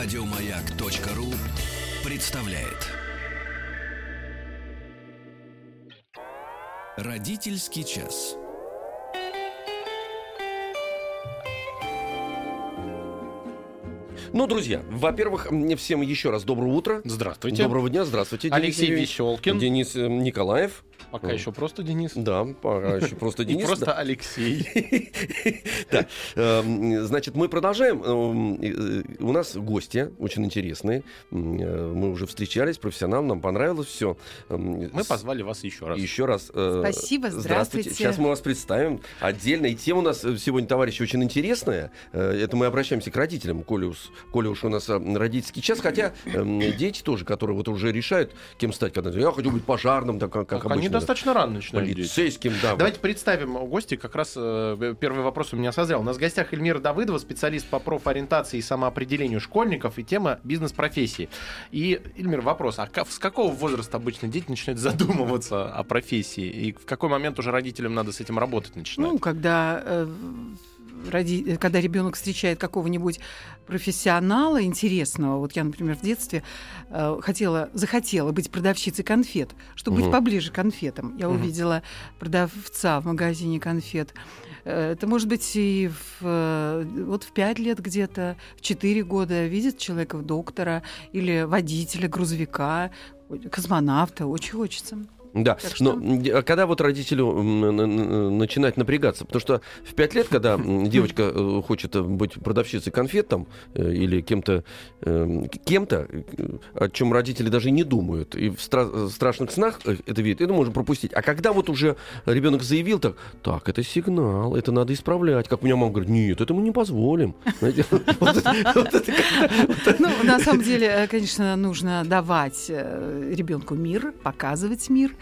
Радиомаяк.ру представляет. Родительский час. Ну, друзья, во-первых, мне всем еще раз доброе утро. Здравствуйте. Доброго дня, здравствуйте. Алексей Денис Юрьевич. Веселкин. Денис э, Николаев. Пока еще просто Денис. Да, пока еще просто И Денис. просто. Алексей. Эм, Значит, мы продолжаем. Эм, э, У нас гости очень интересные. Э, Мы уже встречались, профессионал, нам понравилось все. Мы позвали вас еще раз. Еще раз. э, Спасибо, здравствуйте. Сейчас мы вас представим отдельно. И тема у нас сегодня, товарищи, очень интересная. Это мы обращаемся к родителям, коли уж, коли уж у нас родительский час. Хотя эм, дети тоже, которые вот уже решают, кем стать. Когда я хочу быть пожарным, так, как, обычно. Достаточно рано начинают. Полицейским, да. Давайте представим гости. Как раз э, первый вопрос у меня созрел. У нас в гостях Эльмира Давыдова, специалист по профориентации и самоопределению школьников и тема бизнес-профессии. И, Эльмир, вопрос. А с какого возраста обычно дети начинают задумываться о профессии? И в какой момент уже родителям надо с этим работать начинать? Ну, когда, э, роди- когда ребенок встречает какого-нибудь профессионала интересного, вот я, например, в детстве э, хотела, захотела быть продавщицей конфет, чтобы Мгм. быть поближе к конфетам. Я Мгм. увидела продавца в магазине конфет. Э, Это может быть и в, э, вот в пять лет где-то, в четыре года видит человека доктора или водителя грузовика, космонавта. Очень хочется. Да, Так что- но а когда вот родителю начинать напрягаться? Потому что в пять лет, когда девочка э, хочет э, быть продавщицей конфет там э, или кем-то, кем-то, о чем родители даже не думают, и в стра- страшных снах это видят, это можно пропустить. А когда вот уже ребенок заявил так, так, это сигнал, это надо исправлять. Как у меня мама говорит, нет, это мы не позволим. Ну, на самом деле, конечно, нужно давать ребенку мир, показывать мир,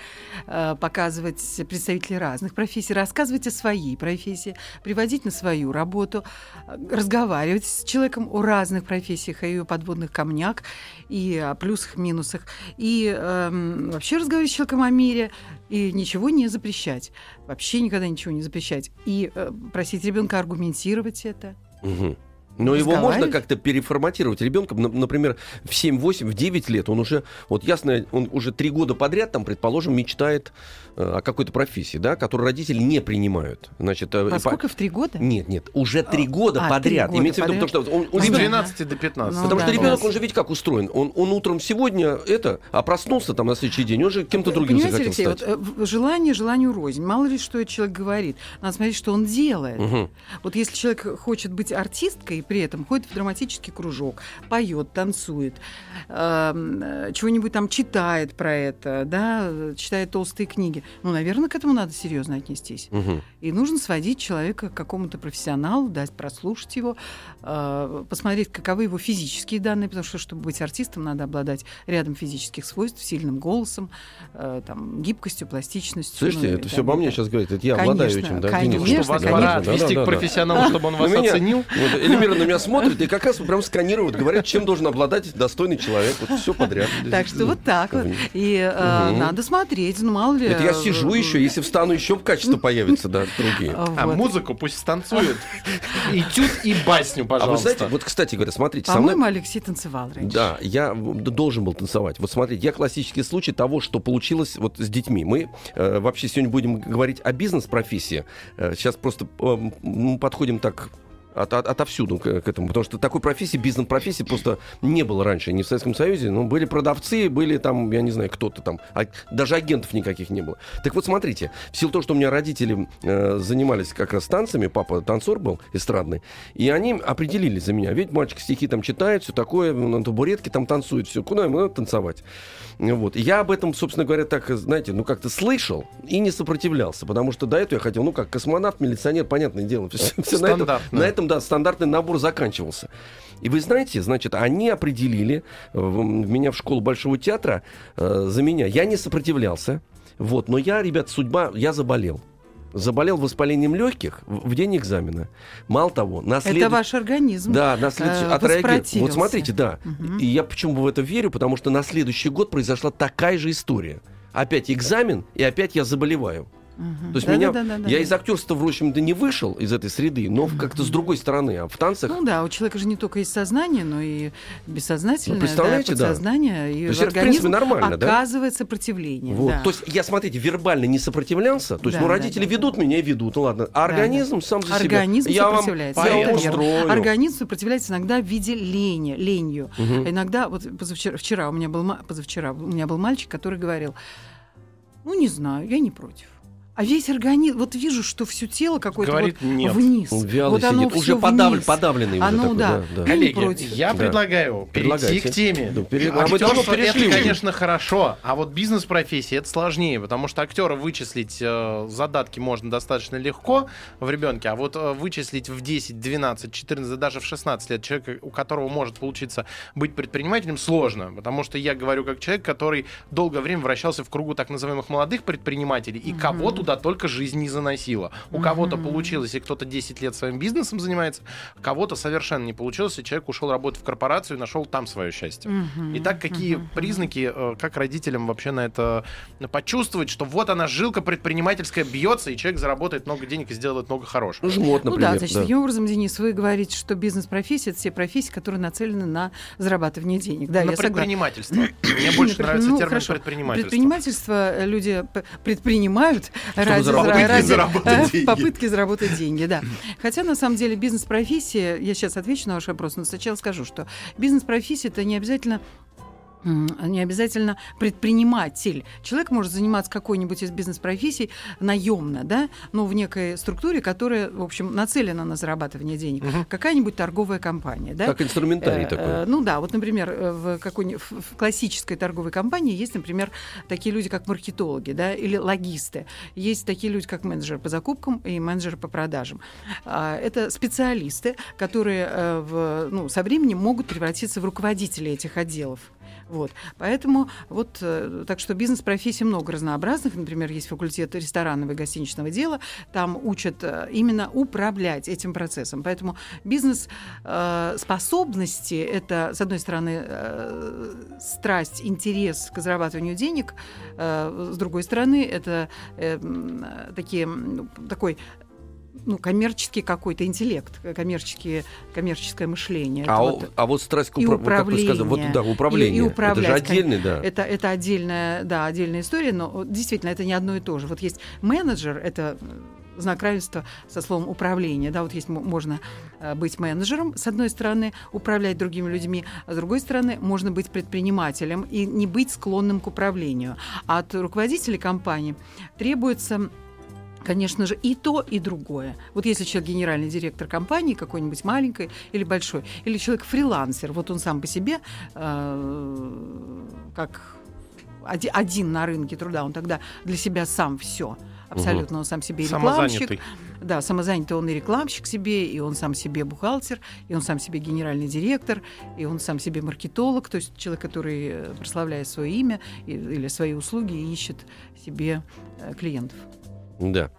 показывать представителей разных профессий, рассказывать о своей профессии, приводить на свою работу, э, разговаривать с человеком о разных профессиях, о ее подводных камнях и о плюсах, минусах, и эм, вообще разговаривать с человеком о мире и ничего не запрещать, вообще никогда ничего не запрещать, и э, просить ребенка аргументировать это. Мгм. Но его можно как-то переформатировать ребенком, Нап- например, в 7, 8, в 9 лет он уже, вот ясно, он уже три года подряд, там, предположим, мечтает э, о какой-то профессии, да, которую родители не принимают. Значит, э, А по- сколько в три года? Нет, нет, уже три года а, подряд. три года Имеется в виду, потому что он, он С Ну, ребенок- 12 до 15. Ну, Потому что да, ребенок, да. он же ведь как устроен? Он, он утром сегодня это, а проснулся там на следующий день, он же кем-то другим Понимаете, захотел Алексей, стать. вот, э, желание желанию рознь. Мало ли, что человек говорит. Надо смотреть, что он делает. Мгм. Вот если человек хочет быть артисткой, при этом ходит в драматический кружок, поет, танцует, эм, э, чего-нибудь там читает про это, да, читает толстые книги, ну, наверное, к этому надо серьезно отнестись. Мгм. И нужно сводить человека к какому-то профессионалу, дать прослушать его, э, посмотреть, каковы его физические данные, потому что, чтобы быть артистом, надо обладать рядом физических свойств, сильным голосом, э, там, гибкостью, пластичностью. Слышите, ну, это все обо мне сейчас говорит. Это я Конечно, обладаю этим, да? конечно, Денис? Что вас конечно. пора Да, да, отвести да, к профессионалу, чтобы он вас меня- оценил. Эльмира на меня смотрит и как раз прям сканирует, говорит, чем должен обладать достойный человек. Вот все подряд. Так что вот так вот. И э, надо смотреть, ну, мало ли. Это я э, сижу еще, если встану, еще качество появится, да, другие. э, А вот. музыку пусть станцует. И тют, и басню, А вы пожалуйста. знаете, вот, кстати говоря, смотрите. По-моему, Алексей танцевал раньше. Да, я должен был танцевать. Вот смотрите, я классический случай того, что получилось вот с детьми. Мы э, вообще сегодня будем говорить о бизнес-профессии. Э, сейчас просто э, мы подходим так от- от- отовсюду к, к этому, потому что такой профессии, бизнес-профессии просто не было раньше ни в Советском Союзе, ну, были продавцы, были там, я не знаю, кто-то там, а- даже агентов никаких не было. Так вот, смотрите, в силу того, что у меня родители э, занимались как раз танцами, папа танцор был эстрадный, и они определили за меня, ведь мальчик стихи там читает, все такое, на табуретке там танцует, все, куда ему надо танцевать. Вот. И я об этом, собственно говоря, так, знаете, ну как-то слышал и не сопротивлялся, потому что до этого я хотел, ну как космонавт, милиционер, понятное дело, все, на, этом, на этом, да, стандартный набор заканчивался. И вы знаете, значит, они определили э, меня в школу Большого театра э, за меня. Я не сопротивлялся, вот, но я, ребят, судьба, я заболел. Заболел воспалением легких в день экзамена. Мало того, на Это след- ваш организм. да, на следующий э, отреагировал. Вот смотрите, да. Мгм. И я почему в это верю, потому что на следующий год произошла такая же история. Опять экзамен, и опять я заболеваю. Мгм. То есть Да, меня, да, да, да, я да. из актерства, в общем-то, не вышел из этой среды, но как-то с другой стороны, а в танцах... Ну да, у человека же не только есть сознание, но и бессознательное, Ну, представляете, да, да. подсознание, и То есть это, в принципе, организм нормально, да? оказывает сопротивление. Вот. да. То есть я, смотрите, вербально не сопротивлялся, то есть, Да, ну, да, родители да. ведут меня и ведут, ну ладно, а организм сам за себя. Организм я вам, сопротивляется. я вам Поэтому устрою. Организм сопротивляется иногда в виде лени, ленью. Мгм. Иногда, вот позавчера, вчера у меня был, позавчера у меня был мальчик, который говорил, ну, не знаю, я не против. А весь организм, вот вижу, что все тело какое-то Говорит, вот нет. вниз. Вяло вот оно сидит, уже всё подав- вниз. подавленный уже Оно, такой, да. да, Коллеги, против. я Да. предлагаю перейти к теме. Да, пере- а мы Актерство это, перешли уже. конечно, хорошо, а вот бизнес-профессия это сложнее, потому что актера вычислить э, задатки можно достаточно легко в ребенке, а вот э, вычислить в 10, 12, 14, да даже в 16 лет человека, у которого может получиться быть предпринимателем, сложно, потому что я говорю как человек, который долгое время вращался в кругу так называемых молодых предпринимателей, и кого туда только жизнь не заносила. У кого-то получилось, и кто-то 10 лет своим бизнесом занимается, кого-то совершенно не получилось, и человек ушел работать в корпорацию и нашел там свое счастье. Мгм, Итак, какие мгм, признаки, э, как родителям вообще на это почувствовать, что вот она жилка предпринимательская бьется, и человек заработает много денег и сделает много хорошего? Ну, Ну например. да, значит, таким образом, Денис, вы говорите, что бизнес-профессия это все профессии, которые нацелены на зарабатывание денег. Да, на я согласна. предпринимательство. Мне больше Например, нравится ну, термин хорошо. предпринимательство. Предпринимательство э, люди предпринимают ради, заработать ради- заработать деньги. попытки заработать деньги, да. Хотя на самом деле бизнес-профессия, я сейчас отвечу на ваш вопрос, но сначала скажу, что бизнес-профессия это не обязательно не обязательно предприниматель. Человек может заниматься какой-нибудь из бизнес-профессий наемно, да, но в некой структуре, которая, в общем, нацелена на зарабатывание денег. Какая-нибудь торговая компания, да. Как инструментарий Э, такой. э, Ну да, вот, например, э, в, какой в классической торговой компании есть, например, такие люди, как маркетологи, да, или логисты. Есть такие люди, как менеджер по закупкам и менеджер по продажам. А, Это специалисты, которые э, в, ну, со временем могут превратиться в руководителей этих отделов. Вот. Поэтому вот э, так что бизнес-профессий много разнообразных. Например, есть факультет ресторанного и гостиничного дела. Там учат э, именно управлять этим процессом. Поэтому бизнес э, это, с одной стороны, страсть, интерес к зарабатыванию денег, с другой стороны, это э, м, э, такие, такой ну, коммерческий какой-то интеллект, коммерческие, коммерческое мышление. А, Это вот- а вот страсть к упра- вот как вы сказали, вот да, управление. И- и это же управлять, отдельный, да. это, это отдельная, да, отдельная история, но действительно это не одно и то же. Вот есть менеджер, это знак равенства со словом управление. Да, вот есть можно э, быть менеджером, с одной стороны, управлять другими людьми, а с другой стороны, можно быть предпринимателем и не быть склонным к управлению. А от руководителей компании требуется Конечно же, и то, и другое. Вот если человек генеральный директор компании какой-нибудь маленькой или большой, или человек фрилансер, вот он сам по себе э, как оди- один на рынке труда, он тогда для себя сам все. Абсолютно, он сам себе и рекламщик. Самозанятый. Да, самозанятый он и рекламщик себе, и он сам себе бухгалтер, и он сам себе генеральный директор, и он сам себе маркетолог, то есть человек, который э, прославляет свое имя или свои услуги и ищет себе э, клиентов. Да.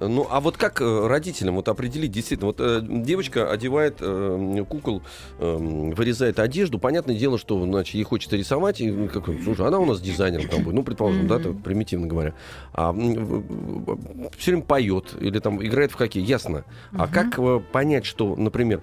Ну, а вот как э, родителям вот определить действительно? Вот э, девочка одевает э, кукол, э, вырезает одежду. Понятное дело, что значит, ей хочется рисовать. И, ну, как, слушай, она у нас дизайнером там будет. Ну, предположим, да, так, примитивно говоря. А все время поет или там играет в хоккей. Ясно. А как э, понять, что, например,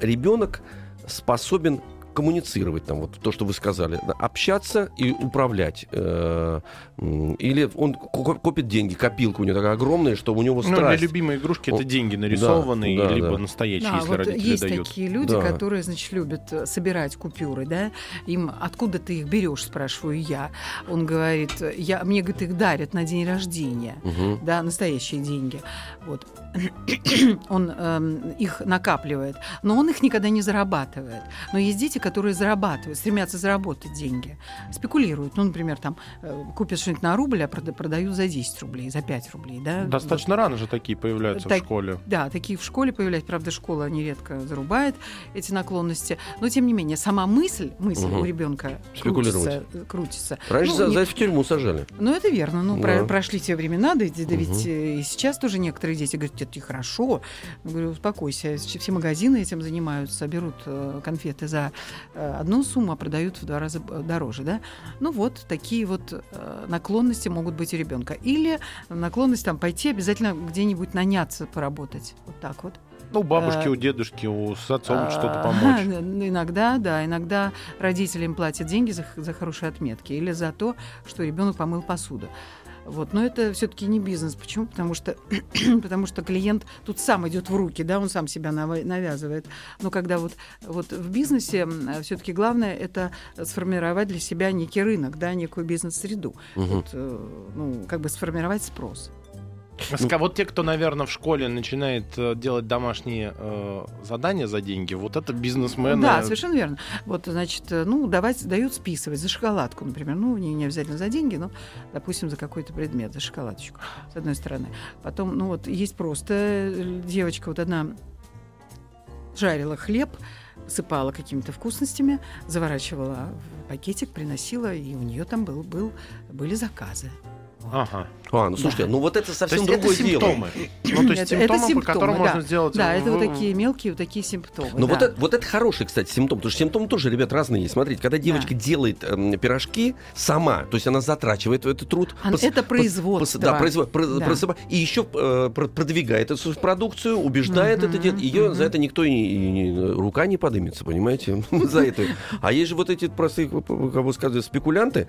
ребенок способен коммуницировать, там, вот то, что вы сказали, да, общаться и управлять. э, или он ко- копит деньги, копилка у него такая огромная, что у него Ну, для страсть. любимой игрушки это деньги нарисованные, да, либо да. настоящие, Да, если вот родители есть дают. такие люди, Да. которые, значит, любят э, собирать купюры, да, им откуда ты их берешь, спрашиваю я. Он говорит, я, мне, говорит, их дарят на день рождения, Мгм. да, настоящие деньги. Вот. он эм, их накапливает, но он их никогда не зарабатывает. Но есть дети, которые зарабатывают, стремятся заработать деньги, спекулируют. Ну, например, там э, купят что-нибудь на рубль, а прода- продают за 10 рублей, за 5 рублей, да. Достаточно рано же такие появляются в Так- школе. Да, такие в школе появляются. Правда, школа нередко зарубает эти наклонности. Но, тем не менее, сама мысль, мысль Мгм. у ребенка крутится. крутится. Раньше Ну, за, не- за это в тюрьму сажали. Ну, это верно. Ну, Да. про- прошли те времена, да, да Мгм. ведь э, и сейчас тоже некоторые дети говорят, это хорошо. Я говорю, успокойся, все магазины этим занимаются, берут э, конфеты за э, одну сумму, а продают в два раза э, дороже, да. Ну вот такие вот э, наклонности могут быть у ребенка. Или наклонность там пойти обязательно где-нибудь наняться поработать. Вот так вот. Ну, у бабушки, А, у дедушки, у с отцом А, что-то помочь. Иногда, да, иногда родители им платят деньги за, за хорошие отметки или за то, что ребенок помыл посуду. Вот. Но это все-таки не бизнес. Почему? Потому что, потому что клиент тут сам идет в руки, да, он сам себя навязывает. Но когда вот, вот в бизнесе все-таки главное это сформировать для себя некий рынок, да, некую бизнес-среду. Мгм. Вот, э, ну, как бы сформировать спрос. Ска- Вот те, кто, наверное, в школе начинает э, делать домашние э, задания за деньги, вот это бизнесмены. Да, совершенно верно. Вот, значит, э, ну, давать, дают списывать за шоколадку, например. Ну, не, не обязательно за деньги, но, допустим, за какой-то предмет, за шоколадочку, с одной стороны. Потом, ну, вот есть просто э, девочка, вот одна жарила хлеб, сыпала какими-то вкусностями, заворачивала в пакетик, приносила, и у нее там был, был, были заказы. Ага. А, ну слушайте, Да. ну вот это То совсем есть это другое дело. симптомы. Ну, то есть Это- это симптомы, по которым симптомы, можно да. сделать... Да, это вот такие мелкие, вот такие симптомы. Ну вот, да. это, вот это хороший, кстати, симптом, потому что симптомы тоже, ребят, разные есть. Смотрите, когда девочка делает эм, пирожки сама, то есть она затрачивает этот труд. А, пос- это производство. пос- да, произво- про- Да. просыпа- и еще э, про- продвигает эту продукцию, убеждает Мгм, это делать. Ее мгм. за это никто и, и не- рука не подымется, понимаете, за это. А есть же вот эти простые, как вы сказали, спекулянты.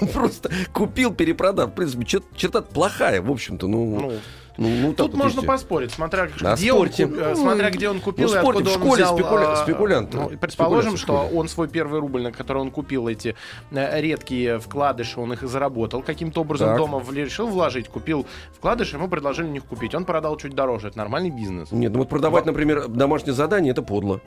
Просто купил, перепродал. В принципе, чер- черта плохая, в общем-то. Ну, Ну, ну, ну, Тут вот можно есть. поспорить, смотря, Да, где, он, спорьте. куп- э, Ну, смотря где он купил ну, и спорьте, откуда в он школе взял. спекуля- а, спекулянты. ну, предположим, Спекуляции в что он свой первый рубль, на который он купил эти э, редкие вкладыши, он их заработал. Каким-то образом Так. дома решил вложить, купил вкладыши, ему предложили них купить. Он продал чуть дороже. Это нормальный бизнес. Нет, ну вот продавать, например, домашнее задание, это подло,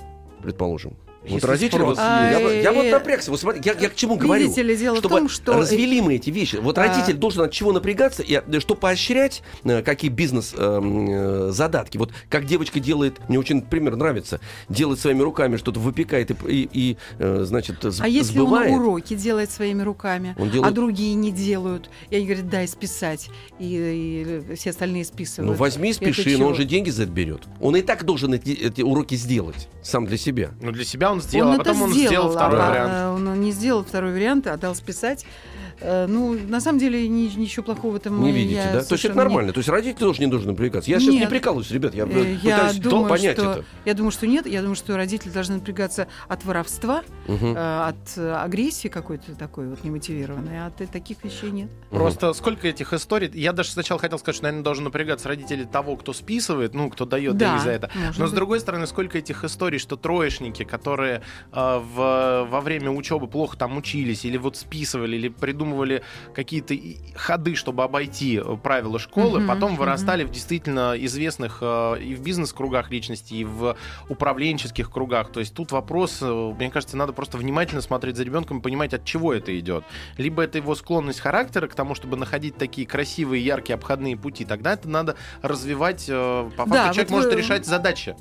предположим. Вот родители... вот- есть. я, я вот А, напрягся. Вот смотри, я, я к чему говорю? Видите ли, дело в чтобы том, что... развели мы эти вещи. Вот А. родитель должен от чего напрягаться, и э, что поощрять, э, какие бизнес-задатки. Вот как девочка делает, мне очень пример нравится, делает своими руками что-то, выпекает и, и- и, э, значит, с- А если сбывает. он уроки делает своими руками, Он делает- а другие не делают, и они говорят, дай списать, и, и все остальные Ну списывают. возьми, Это спеши, но он же деньги за это берет. Он и так должен эти, эти уроки сделать сам для себя. Ну, для себя он сделал, он а потом это он сделал, сделал второй а, вариант. а, Он не сделал второй вариант, а дал списать. Э, Ну, на самом деле, ни- ничего плохого в этом Не э, видите, я да? То есть это совершенно не- нормально. То есть родители тоже не должны напрягаться. Я сейчас не Нет. прикалываюсь, ребят. Я Э, пытаюсь Я до- думаю, понять что, это. я думаю, что нет. Я думаю, что родители должны напрягаться от воровства, Мгм. э, от э, агрессии какой-то такой вот немотивированной, а от таких вещей нет. Просто сколько этих историй. Я даже сначала хотел сказать, что, наверное, должен напрягаться родители того, кто списывает, ну, кто дает Да, деньги за это. Но с быть. другой стороны, сколько этих историй, что троечники, которые э, в, во время учебы плохо там учились, или вот списывали, или придумывали какие-то ходы, чтобы обойти э, правила школы, Мгм, потом вырастали в действительно известных э, и в бизнес-кругах личностей, и в управленческих кругах. То есть тут вопрос, э, мне кажется, надо просто внимательно смотреть за ребенком и понимать, от чего это идет. Либо это его склонность характера к тому, чтобы находить такие красивые, яркие обходные пути. Тогда это надо развивать. По факту Да, человек вот может вы- решать задачи.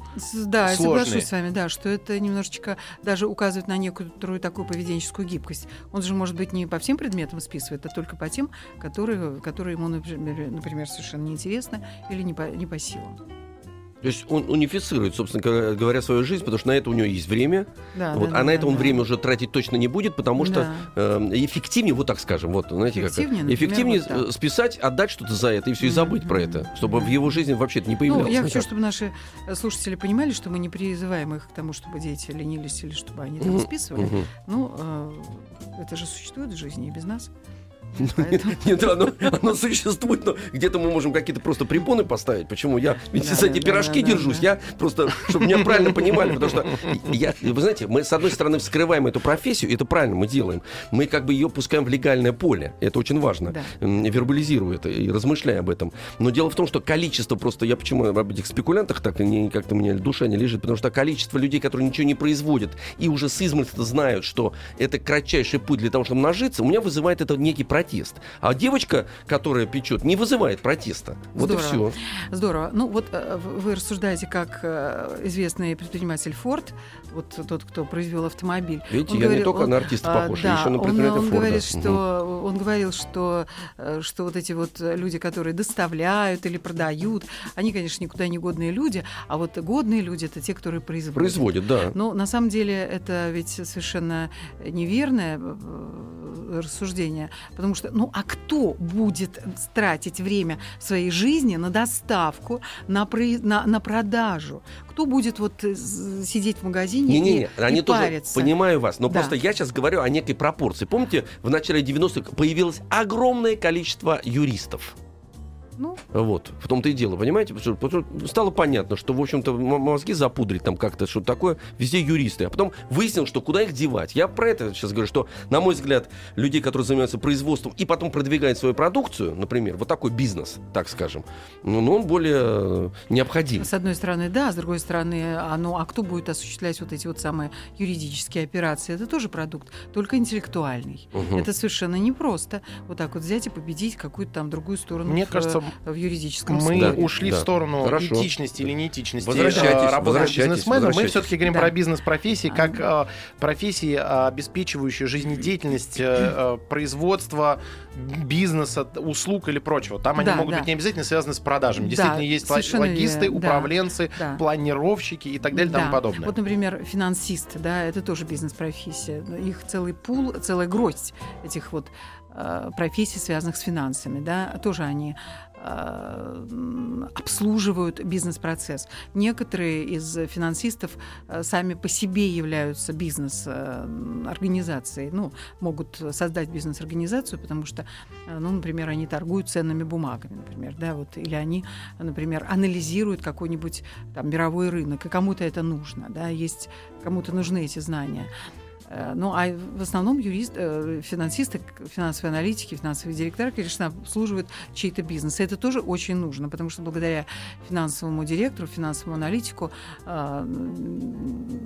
Да, я сложные. соглашусь с вами, да, что это немножечко даже указывает на некоторую такую поведенческую гибкость. Он же, может быть, не по всем предметам списывает, а только по тем, которые, которые ему, например, совершенно неинтересны или не по, не по силам. То есть он унифицирует, собственно говоря, свою жизнь, потому что на это у него есть время, Да, вот, да, а на да, это он да. время уже тратить точно не будет, потому что Да. э, эффективнее, вот так скажем, вот, знаете, как Эффективнее, например, эффективнее вот так. списать, отдать что-то за это и все, и забыть про это, чтобы в мгм. его жизни вообще это не появлялось. Ну, я хочу, чтобы наши слушатели понимали, что мы не призываем их к тому, чтобы дети ленились или чтобы они там списывали. Ну, э, это же существует в жизни и без нас. Нет, оно, оно существует, но где-то мы можем какие-то просто препоны поставить. Почему я ведь за эти пирожки держусь, я просто, чтобы меня правильно понимали, потому что я, вы знаете, мы с одной стороны вскрываем эту профессию, это правильно мы делаем, мы как бы ее пускаем в легальное поле, это очень важно, Да. Вербализируя это и размышляя об этом. Но дело в том, что количество просто, я почему об этих спекулянтах так не, как-то у меня душа не лежит, потому что количество людей, которые ничего не производят и уже с измольства знают, что это кратчайший путь для того, чтобы нажиться, у меня вызывает это некий протест. А девочка, которая печет, не вызывает протеста. Вот Здорово. и все. Здорово. Ну вот э, вы рассуждаете как э, известный предприниматель Форд, вот тот, кто произвел автомобиль. Видите, Он я не говорил- только он- на артиста а, похож, да, еще на он, предпринимателя он Форда. говорит, что он говорил, что э, что вот эти вот люди, которые доставляют или продают, они, конечно, никуда не годные люди, а вот годные люди это те, которые производят. Производит, да. Но на самом деле это ведь совершенно неверное э, рассуждение, потому что, ну, а кто будет тратить время своей жизни на доставку, на, на, на продажу? Кто будет вот э, сидеть в магазине Не-не-не, и, они и тоже, париться? понимаю вас, но Да. просто я сейчас говорю о некой пропорции. Помните, в начале 90-х появилось огромное количество юристов. Ну, Вот, в том-то и дело, понимаете? Потому что- потому что стало понятно, что, в общем-то, мозги запудрить там как-то, что такое, везде юристы. А потом выяснил, что куда их девать. Я про это сейчас говорю, что, на мой взгляд, людей, которые занимаются производством и потом продвигают свою продукцию, например, вот такой бизнес, так скажем, ну, ну, он более э, необходим. с одной стороны, да, с другой стороны, а, ну, а кто будет осуществлять вот эти вот самые юридические операции? Это тоже продукт, только интеллектуальный. Мгм. Это совершенно непросто. Вот так вот взять и победить какую-то там другую сторону Мне в, кажется, в юридическом мы Да, ушли да. в сторону Хорошо. этичности или неэтичности Возвращайтесь, э, работы возвращайтесь, бизнесмена. Мы возвращайтесь. все-таки говорим Да. про бизнес-профессии как э, профессии, обеспечивающие жизнедеятельность э, э, производства, бизнеса, услуг или прочего. Там они Да, могут да. быть не обязательно связаны с продажами. Да, Действительно, есть ла- совершенно логисты, верно, да. управленцы, Да. планировщики и так далее и Да. тому подобное. Вот, например, финансисты, да, это тоже бизнес-профессия. Их целый пул, целая гроздь этих вот профессий, связанных с финансами, да, тоже они э, обслуживают бизнес-процесс. Некоторые из финансистов э, сами по себе являются бизнес-организацией, ну, могут создать бизнес-организацию, потому что, э, ну, например, они торгуют ценными бумагами, например, да, вот, или они, например, анализируют какой-нибудь там мировой рынок, и кому-то это нужно, да, есть кому-то нужны эти знания. Э, Ну, а в основном юрист, э, финансисты, финансовые аналитики, финансовые директора, конечно, обслуживают чей-то бизнес. И это тоже очень нужно, потому что благодаря финансовому директору, финансовому аналитику э,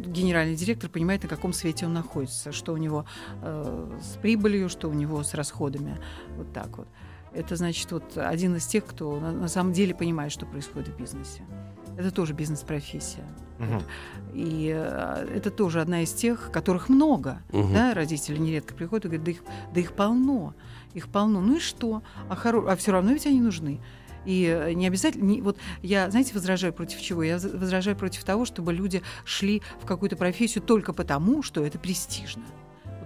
генеральный директор понимает, на каком свете он находится, что у него с прибылью, что у него с расходами. Вот так вот. Это значит вот один из тех, кто на самом деле понимает, что происходит в бизнесе. Это тоже бизнес-профессия. И э, это тоже одна из тех, которых много. Мгм. Да, родители нередко приходят и говорят, да их, да их полно, их полно. Ну и что? А, хоро... а все равно ведь они нужны. И э, не обязательно, не- вот я, знаете, возражаю против чего? Я возражаю против того, чтобы люди шли в какую-то профессию только потому, что это престижно.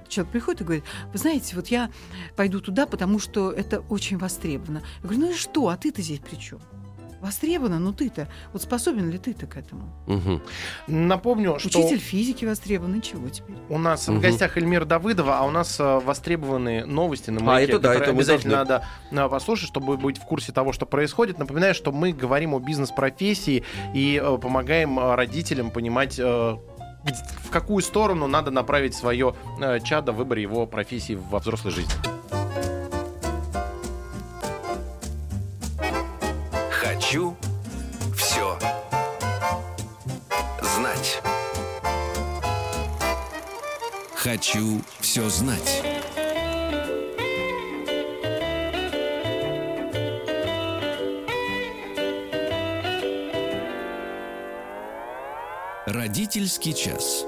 Человек приходит и говорит, вы знаете, вот я пойду туда, потому что это очень востребовано. Я говорю, ну и что, а ты-то здесь при чем? Востребовано, ну ты-то, вот способен ли ты-то к этому? Мгм. Напомню, что Учитель физики востребован, и чего теперь? у нас Мгм. в гостях Эльмира Давыдова, а у нас э, востребованы новости на А, маяке, это да, которые это обязательно должны. надо э, послушать, чтобы быть в курсе того, что происходит. Напоминаю, что мы говорим о бизнес-профессии и э, помогаем родителям понимать, э, в какую сторону надо направить свое э, чадо в выборе его профессии во взрослой жизни. Хочу все знать. Родительский час.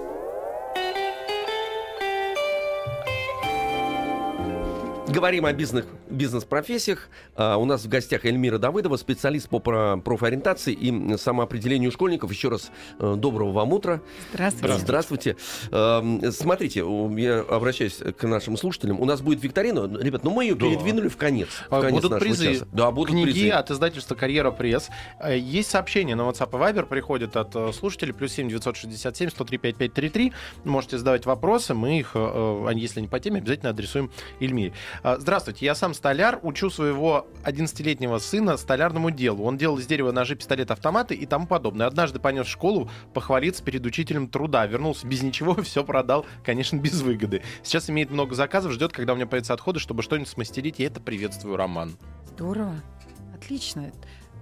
Говорим о бизнес, бизнес-профессиях. А, у нас в гостях Эльмира Давыдова, специалист по про- профориентации и самоопределению школьников. Еще раз э, доброго вам утра. Здравствуйте. Здравствуйте. Эм, Смотрите, я обращаюсь к нашим слушателям. У нас будет викторина. Ребят, ну мы ее Да. передвинули в конец. В А, конец Будут призы, часа. Да, будут книги призы. от издательства «Карьера Пресс». Э, Есть сообщение на WhatsApp и Viber, приходит от э, слушателей, плюс 7 967 103 5533. Можете задавать вопросы, мы их, э, если не по теме, обязательно адресуем Эльмире. Э, Здравствуйте, я сам столяр, учу своего 11-летнего сына столярному делу. Он делал из дерева ножи, пистолет, автоматы и тому подобное. Однажды понес в школу похвалиться перед учителем труда. Вернулся без ничего, все продал, конечно, без выгоды. Сейчас имеет много заказов, ждет, когда у меня появятся отходы, чтобы что-нибудь смастерить. Я это приветствую, Роман. Здорово. Отлично.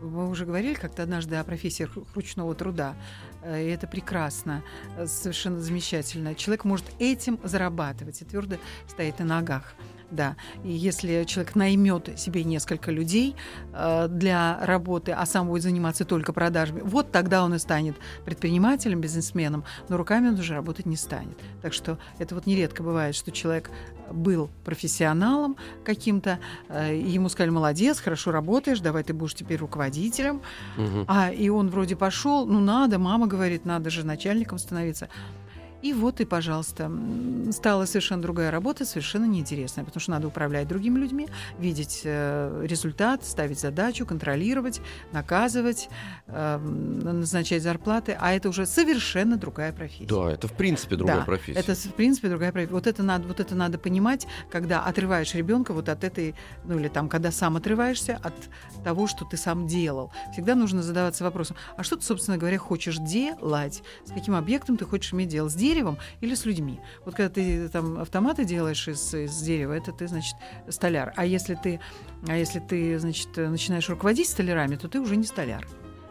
Мы уже говорили как-то однажды о профессии ру- ручного труда. Э, И это прекрасно, э, совершенно замечательно. Человек может этим зарабатывать и твердо стоит на ногах. Да, и если человек наймет себе несколько людей э, для работы, а сам будет заниматься только продажами, вот тогда он и станет предпринимателем, бизнесменом, но руками он уже работать не станет. Так что это вот нередко бывает, что человек был профессионалом каким-то, э, и ему сказали, молодец, хорошо работаешь, давай ты будешь теперь руководителем. Мгм. А и он вроде пошел, ну надо, мама говорит, надо же начальником становиться. И вот и, пожалуйста, стала совершенно другая работа, совершенно неинтересная, потому что надо управлять другими людьми, видеть э, результат, ставить задачу, контролировать, наказывать, э, м, назначать зарплаты, а это уже совершенно другая профессия. Да, это в принципе другая Да, профессия. Это, в принципе, другая профессия. Вот это надо, вот это надо понимать, когда отрываешь ребенка вот от этой, ну или там, когда сам отрываешься от того, что ты сам делал. Всегда нужно задаваться вопросом, а что ты, собственно говоря, хочешь делать? С каким объектом ты хочешь иметь дело? С деревом или с людьми? Вот когда ты там автоматы делаешь из, из дерева, это ты, значит, столяр. А если ты, а если ты, значит, начинаешь руководить столярами, то ты уже не столяр.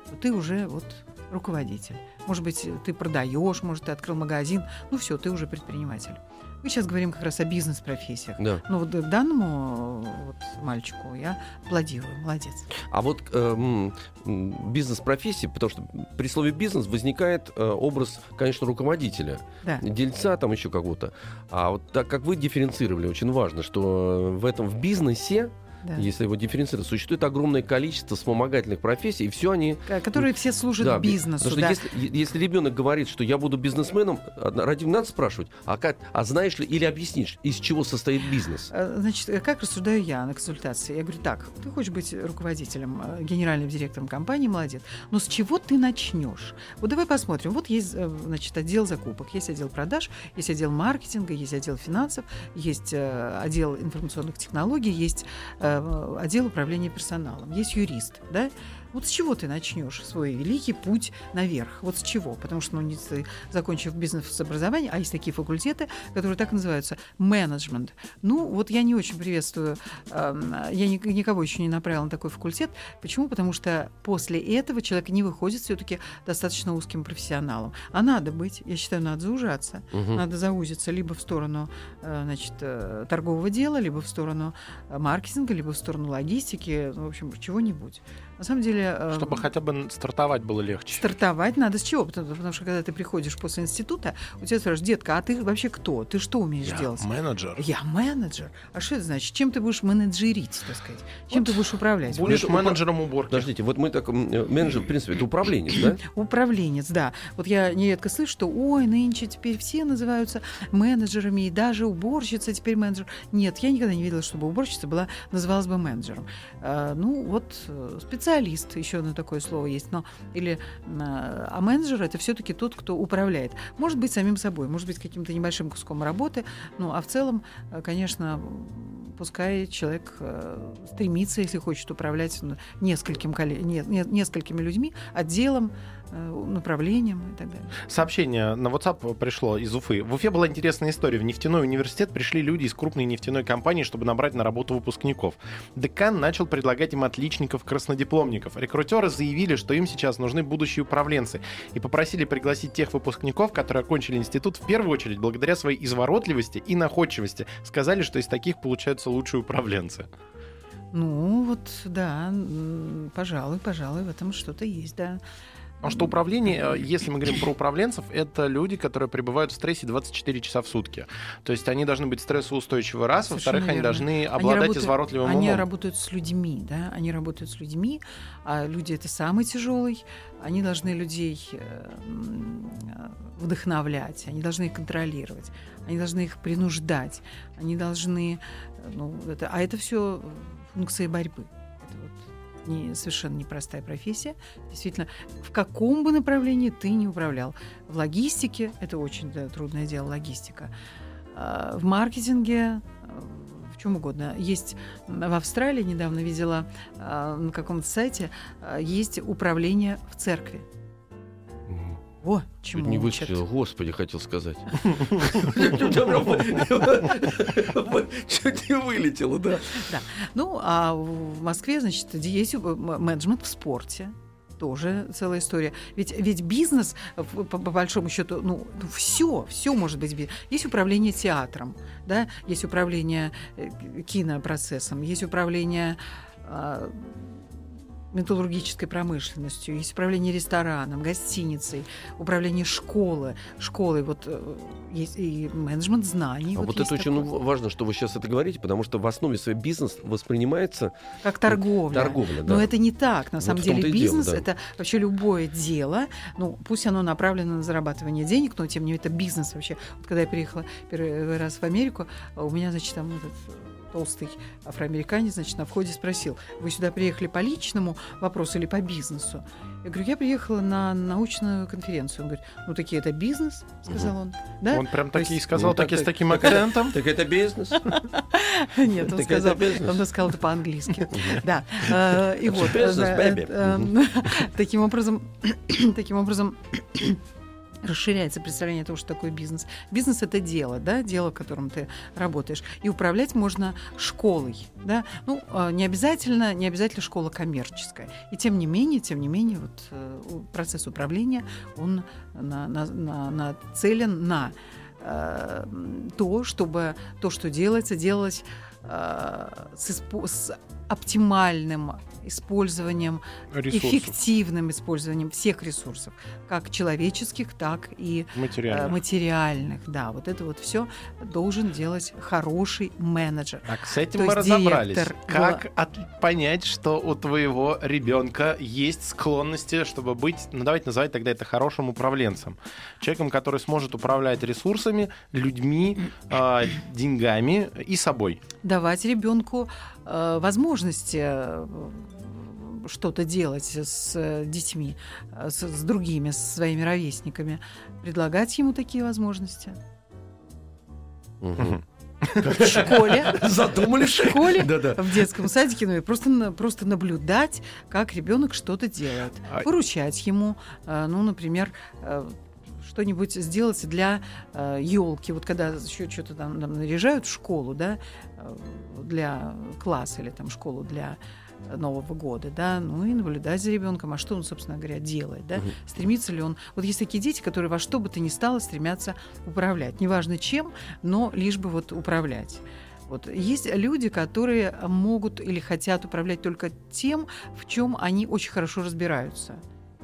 То ты уже вот руководитель. Может быть, ты продаешь, может, ты открыл магазин. Ну все, ты уже предприниматель. Мы сейчас говорим как раз о бизнес-профессиях. Да. Ну вот к данному э, вот, мальчику я аплодирую, молодец. А вот э, бизнес-профессии, потому что при слове бизнес возникает э, образ, конечно, руководителя, Да. дельца там еще какого-то. А вот так как вы дифференцировали, очень важно, что в этом в бизнесе, да. если его дифференцировать, существует огромное количество вспомогательных профессий, и все они Которые все служат Да, би- бизнесу. Потому что да. если, если ребенок говорит, что я буду бизнесменом, ради надо спрашивать, а как, а знаешь ли или объяснишь, из чего состоит бизнес? Э, Значит, э, как рассуждаю я на консультации? Я говорю, так, ты хочешь быть руководителем, э, генеральным директором компании, молодец. Но с чего ты начнешь? Вот давай посмотрим. Вот есть, значит, отдел закупок, есть отдел продаж, есть отдел маркетинга, есть отдел финансов, есть отдел информационных технологий, есть отдел управления персоналом, есть юрист, да? Вот с чего ты начнешь свой великий путь наверх? Вот с чего? Потому что, ну, не закончив бизнес-образование, а есть такие факультеты, которые так называются, менеджмент. Ну, вот я не очень приветствую, эм, я ни- никого еще не направила на такой факультет. Почему? Потому что после этого человек не выходит все-таки достаточно узким профессионалом. А надо быть, я считаю, надо заужаться. Мгм. Надо заузиться либо в сторону э, значит, э, торгового дела, либо в сторону э, маркетинга, либо в сторону логистики, ну, в общем, чего-нибудь. На самом деле... э, Чтобы хотя бы стартовать было легче. Стартовать надо с чего? Потому, потому что когда ты приходишь после института, у тебя спрашивают, детка, а ты вообще кто? Ты что умеешь Я делать? менеджер. Я менеджер. А что это значит? Чем ты будешь менеджерить, так сказать? Чем ты будешь управлять? Будешь упра- менеджером уборки. Подождите, вот мы так, э, менеджер, в принципе, это управленец, да? Управленец, да. Вот я нередко слышу, что ой, нынче теперь все называются менеджерами, и даже уборщица теперь менеджер. Нет, я никогда не видела, чтобы уборщица была, называлась бы менеджером. А, ну, вот э, специалист, еще одно такое слово есть, но или а, а менеджер это все-таки тот, кто управляет. Может быть, самим собой, может быть, каким-то небольшим куском работы, ну, а в целом, э, конечно, пускай человек э, стремится, если хочет управлять ну, нескольким, несколькими людьми, отделом, направлением и так далее. Сообщение на WhatsApp пришло из Уфы. В Уфе была интересная история. В нефтяной университет пришли люди из крупной нефтяной компании, чтобы набрать на работу выпускников. Декан начал предлагать им отличников-краснодипломников. Рекрутеры заявили, что им сейчас нужны будущие управленцы, и попросили пригласить тех выпускников, которые окончили институт в первую очередь благодаря своей изворотливости и находчивости. Сказали, что из таких получаются лучшие управленцы. Ну, вот, да, пожалуй, пожалуй, в этом что-то есть, да. Потому что управление, э, если мы говорим про управленцев, это люди, которые пребывают в стрессе 24 часа в сутки. То есть они должны быть стрессоустойчивы раз, во-вторых, они должны обладать работают- изворотливым Они умом. работают с людьми, да, они работают с людьми, а люди это самый тяжелый. Они должны людей э, вдохновлять, они должны их контролировать, они должны их принуждать, они должны, э, ну, это, а это все функции борьбы. Это вот не, совершенно непростая профессия. Действительно, в каком бы направлении ты не управлял. В логистике это очень да, трудное дело, логистика. А, В маркетинге, э, в чем угодно. Есть в Австралии, недавно видела а, на каком-то сайте, а, есть управление в церкви. Мгм. Во, Чуть чему не учат. выстрелил, господи, хотел сказать. Чуть вылетело, да. Ну, а в Москве, значит, есть м- менеджмент в спорте. тоже целая история. Ведь, ведь бизнес, по, по большому счету, ну, все, все может быть. би- Есть управление театром, да, есть управление э, кинопроцессом, есть управление а, металлургической промышленностью, есть управление рестораном, гостиницей, управление школы, школой, вот э, есть и менеджмент знаний. А вот, есть это очень такое. важно, что вы сейчас это говорите, потому что в основе своей бизнес воспринимается как торговля. торговля. Да. Но это не так. На Вот самом деле и дело, бизнес да. это вообще любое дело. Ну, пусть оно направлено на зарабатывание денег, но тем не менее это бизнес вообще. Вот когда я приехала первый раз в Америку, у меня, значит, там этот толстый афроамериканец, значит, на входе спросил, вы сюда приехали по личному вопросу или по бизнесу? Я говорю, я приехала на научную конференцию. Он говорит, ну такие это бизнес, сказал он. Да? Он прям такие есть- сказал, Ну, так- такие с так- таким так- акцентом. Так это бизнес? Нет, он Так сказал, он сказал это по-английски. Да. Э, И вот. э, э, Таким образом, таким образом расширяется представление того, что такое бизнес. Бизнес это дело, да, дело, в котором ты работаешь. И управлять можно школой, да. Ну, э, не обязательно, не обязательно школа коммерческая. И тем не менее, тем не менее, вот э, процесс управления, он на- на- на- нацелен на э, то, чтобы то, что делается, делалось э, с, с оптимальным использованием, Ресурсов эффективным использованием всех ресурсов, как человеческих, так и э, материальных. материальных. Да, вот это вот все должен делать хороший менеджер. Так, с этим То мы разобрались. директор Как от- понять, что у твоего ребенка есть склонности, чтобы быть, ну давайте называть тогда это хорошим управленцем. Человеком, который сможет управлять ресурсами, людьми, а, деньгами и собой. Давать ребенку э, возможности э, что-то делать с э, детьми, э, с, с другими, с своими ровесниками, предлагать ему такие возможности. В школе, Задумали в школе, Да-да. в детском садике, ну и просто, просто наблюдать, как ребенок что-то делает. А- Поручать ему, э, ну, например, что-нибудь сделать для елки. Вот когда еще что-то там, там наряжают в школу, да, для класса или там школу для Нового года, да, ну и наблюдать за ребенком, а что он, собственно говоря, делает, да, Мгм. стремится ли он. Вот есть такие дети, которые во что бы то ни стало стремятся управлять, неважно чем, но лишь бы вот управлять. Вот. Есть люди, которые могут или хотят управлять только тем, в чем они очень хорошо разбираются.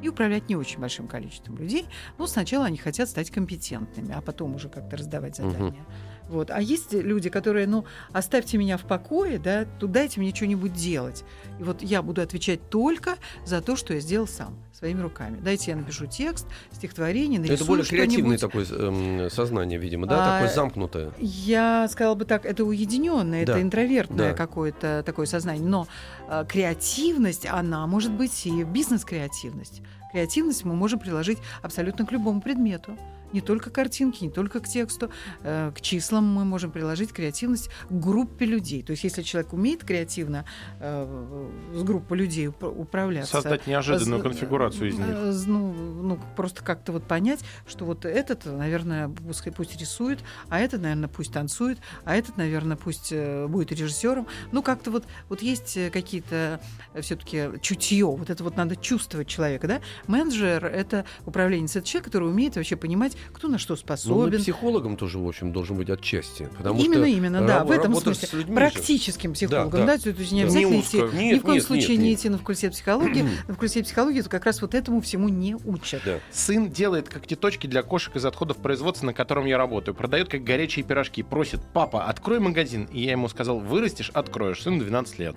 И управлять не очень большим количеством людей. Но сначала они хотят стать компетентными, а потом уже как-то раздавать задания. Вот. А есть люди, которые, ну, оставьте меня в покое, да, тут дайте мне что-нибудь делать. И вот я буду отвечать только за то, что я сделал сам, своими руками. Дайте я напишу текст, стихотворение, нарисую Это более креативное такое эм, сознание, видимо, да, А, такое замкнутое. Я сказала бы так, это уединенное, Да, это интровертное да. какое-то такое сознание. Но э, креативность, она может быть и бизнес-креативность. Креативность мы можем приложить абсолютно к любому предмету. Не только к картинке, не только к тексту, э, к числам мы можем приложить креативность к группе людей. То есть, если человек умеет креативно э, с группой людей уп- управляться, Создать неожиданную З- конфигурацию из них. э, Ну, ну, просто как-то вот понять, что вот этот, наверное, пускай пусть рисует, а этот, наверное, пусть танцует, а этот, наверное, пусть э, будет режиссером. Ну, как-то вот, вот есть э, какие-то все-таки чутье, вот это вот надо чувствовать человека, да? Менеджер — это управленец, это человек, который умеет вообще понимать, кто на что Ну, он и спасобен. психологом тоже, в общем, должен быть отчасти. Потому именно, что именно, да, в этом работа смысле. с людьми же. Практическим психологом, Да, да, да. то есть не Да. обязательно Не идти, узко. ни Нет, в коем нет, случае нет, не нет. идти на факультет психологии. На факультете психологии как раз вот этому всему не учат. Да. Сын делает когтеточки для кошек из отходов производства, на котором я работаю. Продает как горячие пирожки. Просит, папа, открой магазин. И я ему сказал, вырастешь, откроешь. Сыну 12 лет.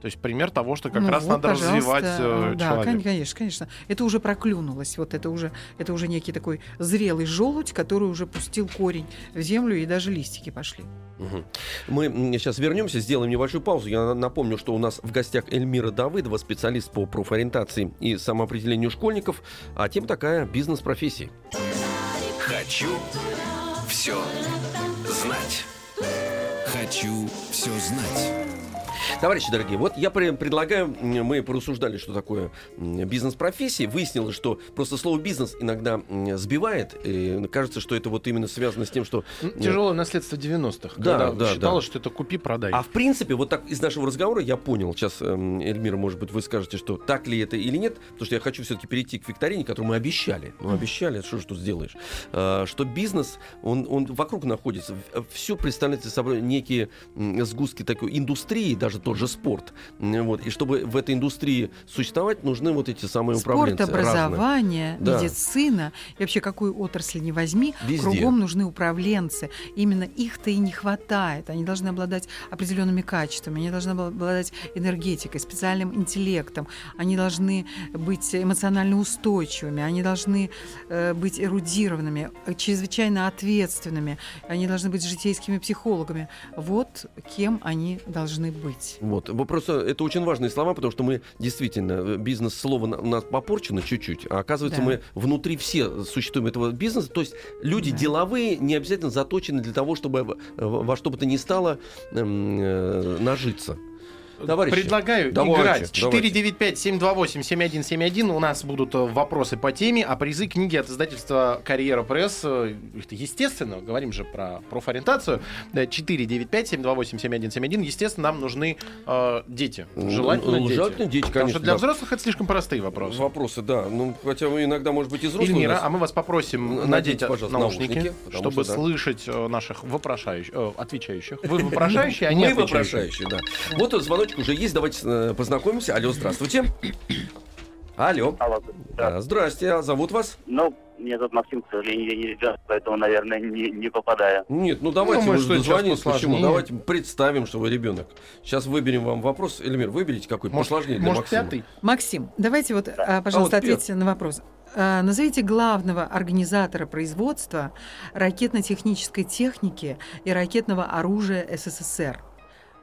То есть пример того, что как Ну раз вот, надо пожалуйста. развивать э, Да, человека. кон- конечно, конечно. Это уже проклюнулось. Вот это уже, это уже некий такой зрелый желудь, который уже пустил корень в землю, и даже листики пошли. Мгм. Мы сейчас вернемся, сделаем небольшую паузу. Я на- напомню, что у нас в гостях Эльмира Давыдова, специалист по профориентации и самоопределению школьников, а тема такая бизнес-профессии. Хочу все знать. Хочу все знать. Товарищи дорогие, вот я предлагаю, мы порассуждали, что такое бизнес-профессии. Выяснилось, что просто слово бизнес иногда сбивает. И кажется, что это вот именно связано с тем, что... Тяжелое наследство 90-х. Да, да, считалось, да. что это купи-продай. А в принципе, вот так из нашего разговора я понял, сейчас, эм, Эльмира, может быть, вы скажете, что так ли это или нет, потому что я хочу все-таки перейти к викторине, которую мы обещали. Ну, обещали, что же тут сделаешь? Э, что бизнес, он, он вокруг находится. Все представляет собой некие сгустки такой индустрии, даже тот же спорт. Вот. И чтобы в этой индустрии существовать, нужны вот эти самые Спорт, управленцы. разные. образование, Да. медицина, и вообще какую отрасль не возьми, Везде. кругом нужны управленцы. Именно их-то и не хватает. Они должны обладать определенными качествами, они должны обладать энергетикой, специальным интеллектом, они должны быть эмоционально устойчивыми, они должны э, быть эрудированными, э, чрезвычайно ответственными, они должны быть житейскими психологами. Вот кем они должны быть. Вот. Просто это очень важные слова, потому что мы действительно, э, бизнес-слово у нас попорчено чуть-чуть, а оказывается, Да. мы внутри все существуем этого бизнеса. То есть люди Да. деловые не обязательно заточены для того, чтобы во что бы то ни стало эм, э, нажиться. Товарищи, Предлагаю давайте, играть. давайте. 495-728-7171. У нас будут э, вопросы по теме, а призы книги от издательства «Карьера пресс». э, это Естественно, говорим же про профориентацию. Да, 495-728-7171. Естественно, нам нужны э, дети. Желательно, Ну, дети. желательно дети, Потому конечно, что для да. взрослых это слишком простые вопросы. Вопросы, да. Ну, хотя вы иногда, может быть, и взрослые. нас. а мы вас попросим надеть пожалуйста, наушники, наушники, потому чтобы что, да. слышать э, наших вопрошающих, э, отвечающих. Вы вопрошающие, а не Мы отвечающие. вопрошающие, да. Вот звоночек уже есть, давайте э, познакомимся. Алло, здравствуйте. Алло. Алло, да. А, Здрасте, а зовут вас? Ну, мне тут Максим, к сожалению, я не ребенок, поэтому, наверное, не, не попадаю. Нет, ну давайте Думаю, вы что дозвонились. Почему? Давайте представим, что вы ребенок. Сейчас выберем вам вопрос. Эльмир, выберите какой Может, посложнее для может Максима. пятый? Максим, давайте вот, а, пожалуйста, А вот ответьте на вопрос. А, Назовите главного организатора производства ракетно-технической техники и ракетного оружия СССР,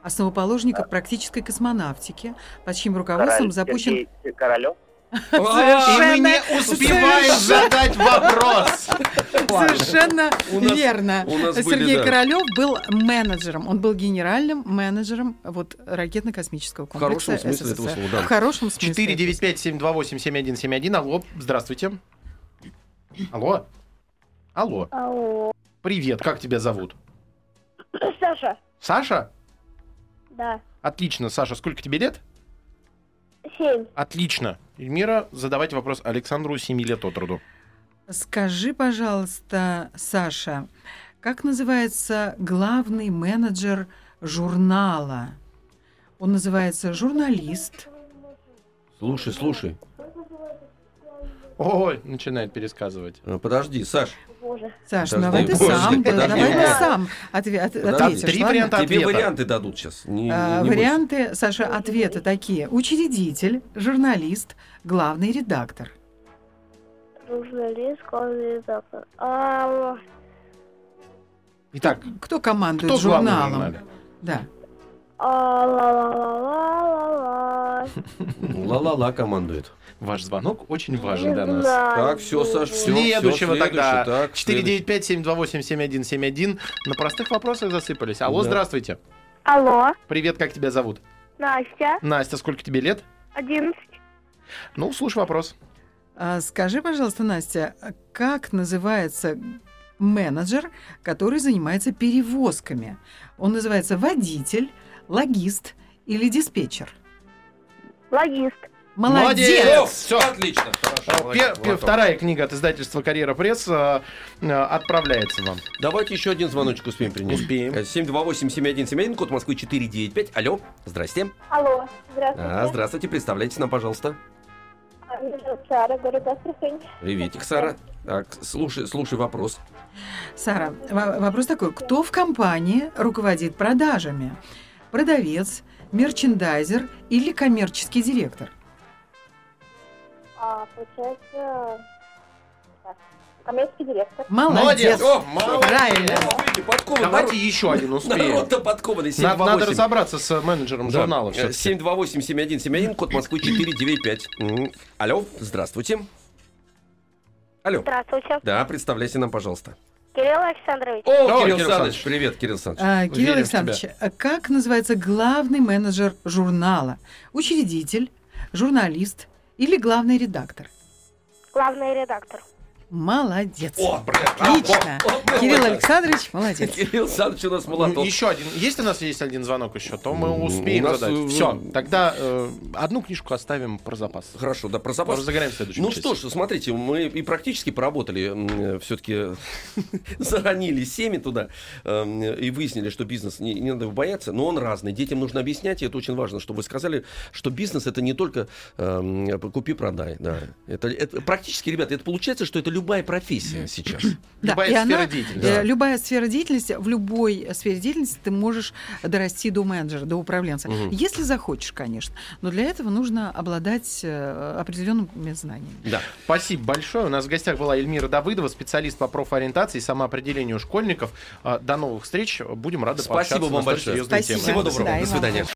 основоположника практической космонавтики, под чьим руководством Король запущен... Сергей Королев. И мы не Совершенно- успеваем задать вопрос. Совершенно У нас- верно. у нас были, Сергей да. Королёв был менеджером. Он был генеральным менеджером вот, ракетно-космического В комплекса хорошем смысле этого слова, да. В хорошем смысле. 495-728-7171. Алло, здравствуйте. Алло. Алло. Алло. Привет, как тебя зовут? Саша, Саша? Да. Отлично, Саша, сколько тебе лет? Семь. Отлично. Эльмира, задавайте вопрос Александру 7 лет от роду. Скажи, пожалуйста, Саша, как называется главный менеджер журнала? Он называется журналист. Слушай, слушай. Ой, начинает пересказывать. Э, Подожди, Саш. Боже. Саша, Подожди, давай ты сам, подожди, давай ты сам отве- от- Подожди. ответишь. Три ладно? варианта Тебе ответа. варианты дадут сейчас. Не, А, не бойся. варианты, Саша, ответа такие. Учредитель, журналист, главный редактор. Журналист, главный редактор. А, Итак, Кто командует кто журналом? журнале? Да. Ла-ла-ла-ла-ла-ла. Ла-ла-ла командует. Ваш звонок очень важен для нас. Так, все, Саш, все. Следующего тогда. Так, 495-728-7171. На простых вопросах засыпались. Алло, Да. здравствуйте. Алло, Привет, как тебя зовут? Настя, Настя, сколько тебе лет? одиннадцать. Ну, слушай вопрос. А скажи, пожалуйста, Настя, как называется менеджер, который занимается перевозками? Он называется водитель, логист или диспетчер? Логист. Молодец! Все. Отлично. Хорошо, Пе- молодец, пе- молоток. Вторая книга от издательства «Карьера пресс» э, э, отправляется вам. Давайте еще один звоночек успеем принять. Успеем. Э, 728-7171, код Москвы 495. Алло, здрасте. Алло, здравствуйте. А, здравствуйте, представляйтесь нам, пожалуйста. А, Сара, город Астрахань. Приветик, Сара. Так, слушай, слушай вопрос. Сара, во- вопрос такой. Кто в компании руководит продажами? Продавец, мерчендайзер или коммерческий директор? А, получается... так, Коммерческий директор. Молодец! О, молодец! Правильно. Видите, подкованный Давайте народ. еще один успеем. Народ-то подкованный. Надо, надо 728. разобраться с менеджером Да. журнала. Э, всё-таки. 728-7171, код Москвы 495. М. Алло, здравствуйте. Алло. Здравствуйте. Да, представляйте нам, пожалуйста. Кирилл Александрович. О, О, Кирилл Кирилл Александрович, Александрович. привет, Кирилл Александрович. А, Кирилл в Александрович, а как называется главный менеджер журнала? Учредитель, журналист или главный редактор? Главный редактор. Молодец. О, бля, Отлично. о, о, Кирилл молодец. Александрович, молодец. Кирилл Александрович у нас молоток. еще один. Есть у нас есть один звонок еще, то мы успеем нас, задать. э, Все, тогда э, одну книжку оставим про запас. Хорошо, да, про запас. Разыграем следующую Ну часть. что ж, смотрите, мы и практически поработали, все-таки заронили семя туда эм, и выяснили, что бизнес не, не надо его бояться, но он разный. Детям нужно объяснять, и это очень важно, что вы сказали, что бизнес это не только эм, купи-продай, да. Это, это практически, ребята, это получается, что это любая профессия сейчас. Любая и сфера она, деятельности. э, Любая сфера деятельности, в любой сфере деятельности ты можешь дорасти до менеджера, до управленца. Мгм. Если захочешь, конечно. Но для этого нужно обладать э, определенными знаниями. Да. Спасибо большое. У нас в гостях была Эльмира Давыдова, специалист по профориентации и самоопределению школьников. А, До новых встреч. Будем рады Спасибо пообщаться вам большое. Спасибо. темы. Всего До доброго. свидания. До свидания.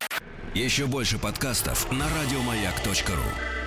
Еще больше подкастов на радиомаяк.ру.